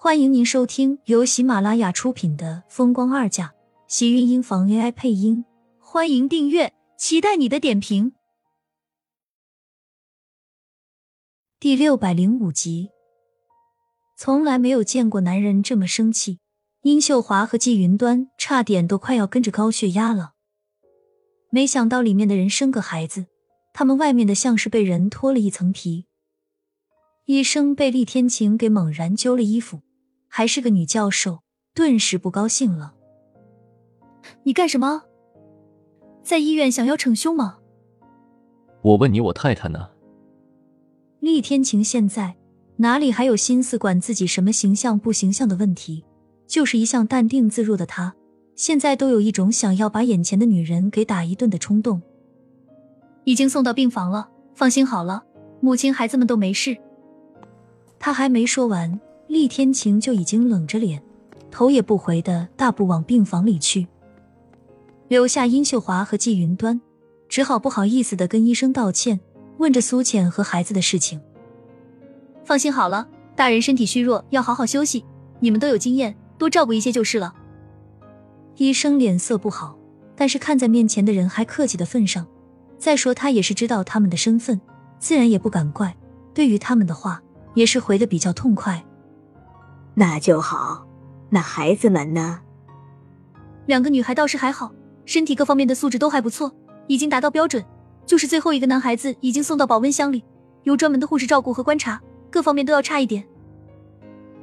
欢迎您收听由喜马拉雅出品的《风光二嫁》，喜运音房 AI 配音。欢迎订阅，期待你的点评。第六百零五集，从来没有见过男人这么生气，殷秀华和季云端差点都快要跟着高血压了。没想到里面的人生个孩子，他们外面的像是被人脱了一层皮。医生被厉天晴给猛然揪了衣服，还是个女教授，顿时不高兴了。你干什么？在医院想要逞凶吗？我问你，我太太呢？厉天晴现在哪里还有心思管自己什么形象不形象的问题？就是一向淡定自若的他，现在都有一种想要把眼前的女人给打一顿的冲动。已经送到病房了，放心好了，母亲孩子们都没事。他还没说完，厉天晴就已经冷着脸，头也不回的大步往病房里去，留下殷秀华和季云端，只好不好意思的跟医生道歉。问着苏浅和孩子的事情，放心好了，大人身体虚弱，要好好休息。你们都有经验，多照顾一些就是了。医生脸色不好，但是看在面前的人还客气的份上，再说他也是知道他们的身份，自然也不敢怪。对于他们的话，也是回的比较痛快。那就好。那孩子们呢？两个女孩倒是还好，身体各方面的素质都还不错，已经达到标准。就是最后一个男孩子已经送到保温箱里，由专门的护士照顾和观察，各方面都要差一点。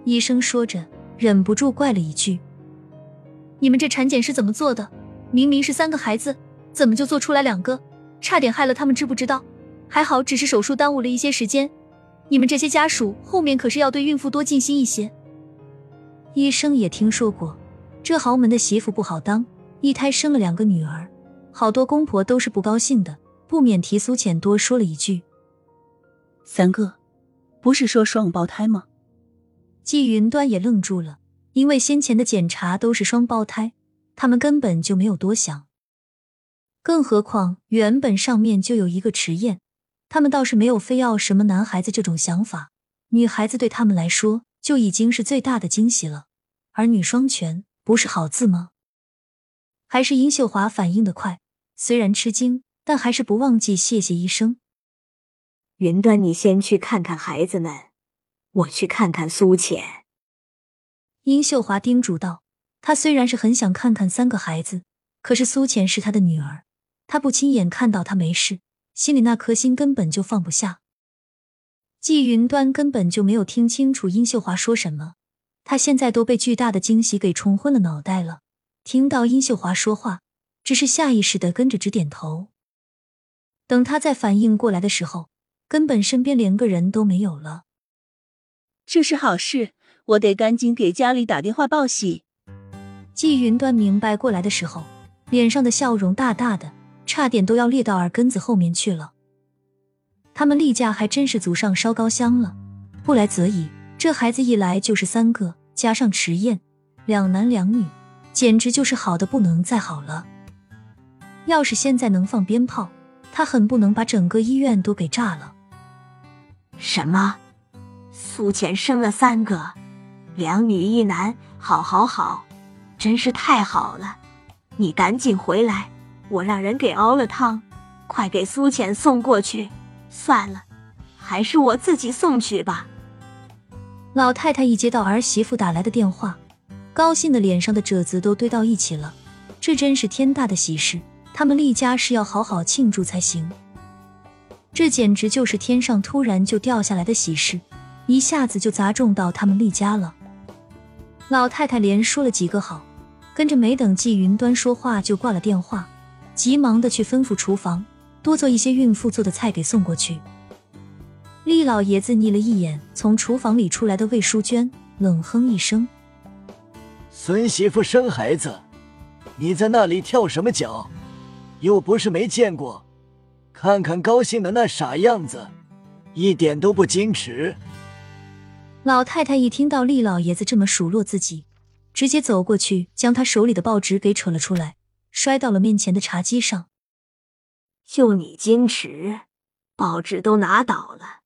医生说着，忍不住怪了一句：“你们这产检是怎么做的？明明是三个孩子，怎么就做出来两个？差点害了他们，知不知道？还好只是手术耽误了一些时间。你们这些家属后面可是要对孕妇多尽心一些。”医生也听说过，这豪门的媳妇不好当，一胎生了两个女儿，好多公婆都是不高兴的。不免提苏浅多说了一句：“三哥，不是说双胞胎吗？”季云端也愣住了，因为先前的检查都是双胞胎，他们根本就没有多想。更何况原本上面就有一个迟燕，他们倒是没有非要什么男孩子这种想法，女孩子对他们来说就已经是最大的惊喜了。儿女双全不是好字吗？还是殷秀华反应的快，虽然吃惊。但还是不忘记谢谢医生。云端，你先去看看孩子们，我去看看苏浅。殷秀华叮嘱道：“她虽然是很想看看三个孩子，可是苏浅是她的女儿，她不亲眼看到她没事，心里那颗心根本就放不下。”季云端根本就没有听清楚殷秀华说什么，他现在都被巨大的惊喜给冲昏了脑袋了。听到殷秀华说话，只是下意识的跟着直点头。等他再反应过来的时候，根本身边连个人都没有了。这是好事，我得赶紧给家里打电话报喜。季云端明白过来的时候，脸上的笑容大大的，差点都要裂到耳根子后面去了。他们例假还真是祖上烧高香了，不来则已，这孩子一来就是三个，加上迟燕，两男两女，简直就是好的不能再好了。要是现在能放鞭炮。他恨不能把整个医院都给炸了。什么？苏浅生了三个，两女一男，好，好，好，真是太好了！你赶紧回来，我让人给熬了汤，快给苏浅送过去。算了，还是我自己送去吧。老太太一接到儿媳妇打来的电话，高兴的脸上的褶子都堆到一起了。这真是天大的喜事！他们厉家是要好好庆祝才行，这简直就是天上突然就掉下来的喜事，一下子就砸中到他们厉家了。老太太连说了几个好，跟着没等季云端说话就挂了电话，急忙的去吩咐厨房多做一些孕妇做的菜给送过去。厉老爷子睨了一眼从厨房里出来的魏淑娟，冷哼一声：“孙媳妇生孩子，你在那里跳什么脚？”又不是没见过，看看高兴的那傻样子，一点都不矜持。老太太一听到厉老爷子这么数落自己，直接走过去，将他手里的报纸给扯了出来，摔到了面前的茶几上。就你矜持，报纸都拿倒了，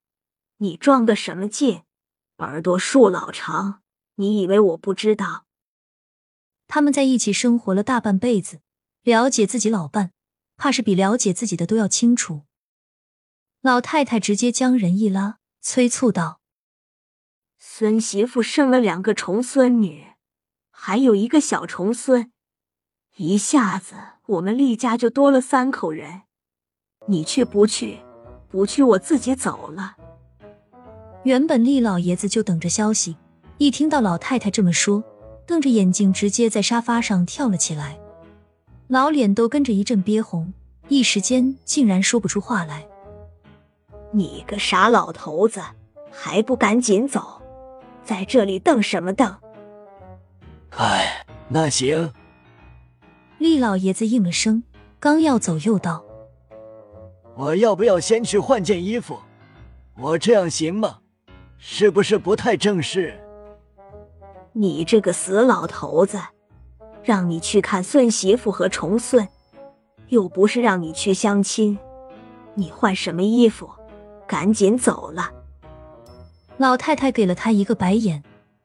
你装个什么劲？耳朵竖老长，你以为我不知道？他们在一起生活了大半辈子，了解自己老伴，怕是比了解自己的都要清楚。老太太直接将人一拉，催促道：“孙媳妇生了两个重孙女，还有一个小重孙，一下子我们厉家就多了三口人。你去不去？不去，我自己走了。”原本厉老爷子就等着消息，一听到老太太这么说，瞪着眼睛，直接在沙发上跳了起来，老脸都跟着一阵憋红，一时间竟然说不出话来。你个傻老头子，还不赶紧走，在这里瞪什么瞪？哎，那行。厉老爷子应了声，刚要走，又道：“我要不要先去换件衣服？我这样行吗？是不是不太正式？”你这个死老头子，让你去看孙媳妇和重孙，又不是让你去相亲，你换什么衣服？赶紧走了！老太太给了他一个白眼，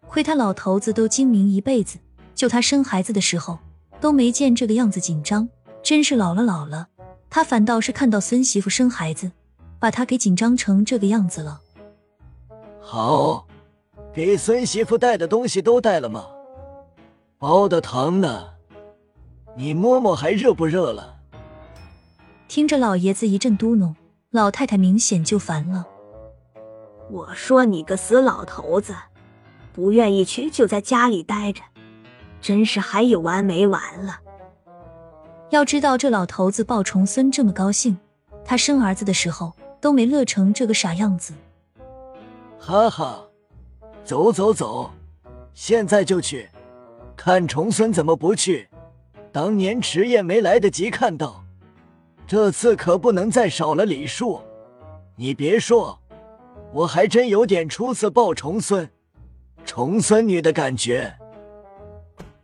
亏他老头子都精明一辈子，就他生孩子的时候都没见这个样子紧张，真是老了老了。他反倒是看到孙媳妇生孩子，把他给紧张成这个样子了。好，给孙媳妇带的东西都带了吗？包的糖呢？你摸摸还热不热了？听着老爷子一阵嘟哝。老太太明显就烦了。我说你个死老头子，不愿意去就在家里待着，真是还有完没完了？要知道这老头子抱重孙这么高兴，他生儿子的时候都没乐成这个傻样子。哈哈，走走走，现在就去看重孙，怎么不去？当年迟夜没来得及看到。这次可不能再少了礼数，你别说，我还真有点初次抱重孙、重孙女的感觉。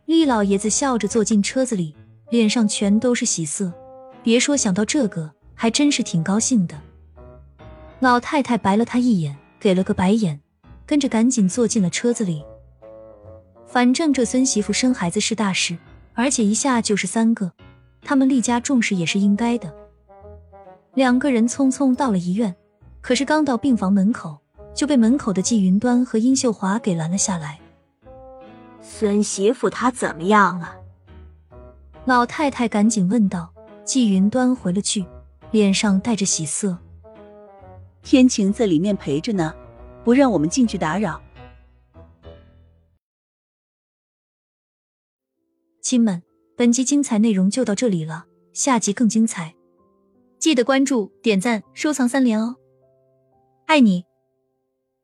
厉老爷子笑着坐进车子里，脸上全都是喜色。别说想到这个，还真是挺高兴的。老太太白了他一眼，给了个白眼，跟着赶紧坐进了车子里。反正这孙媳妇生孩子是大事，而且一下就是三个。他们厉家重视也是应该的。两个人匆匆到了医院，可是刚到病房门口，就被门口的季云端和殷秀华给拦了下来。孙媳妇她怎么样了？老太太赶紧问道。季云端回了句，脸上带着喜色。天晴在里面陪着呢，不让我们进去打扰。亲们。本集精彩内容就到这里了，下集更精彩，记得关注、点赞、收藏三连哦，爱你！